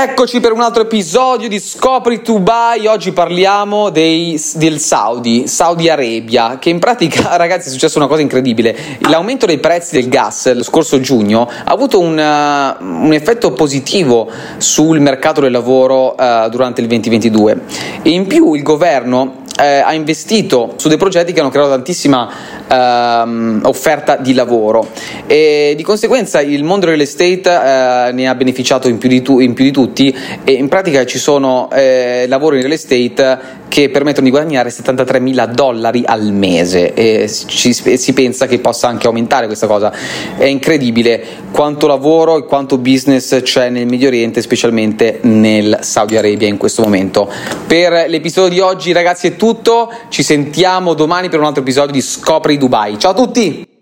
Eccoci per un altro episodio di Scopri Dubai. Oggi parliamo dei, del Saudi, Saudi Arabia, che in pratica, ragazzi, è successa una cosa incredibile. L'aumento dei prezzi del gas lo scorso giugno ha avuto un, uh, un effetto positivo sul mercato del lavoro uh, durante il 2022 e in più il governo eh, ha investito su dei progetti che hanno creato tantissima ehm, offerta di lavoro e di conseguenza il mondo real estate eh, ne ha beneficiato in più, tu, in più, di tutti e in pratica ci sono eh, lavori in real estate che permettono di guadagnare 73 mila dollari al mese e ci, si pensa che possa anche aumentare questa cosa. È incredibile quanto lavoro e quanto business c'è nel Medio Oriente specialmente nel Saudi Arabia in questo momento. Per l'episodio di oggi ragazzi è tutto. Ci sentiamo domani per un altro episodio di Scopri Dubai. Ciao a tutti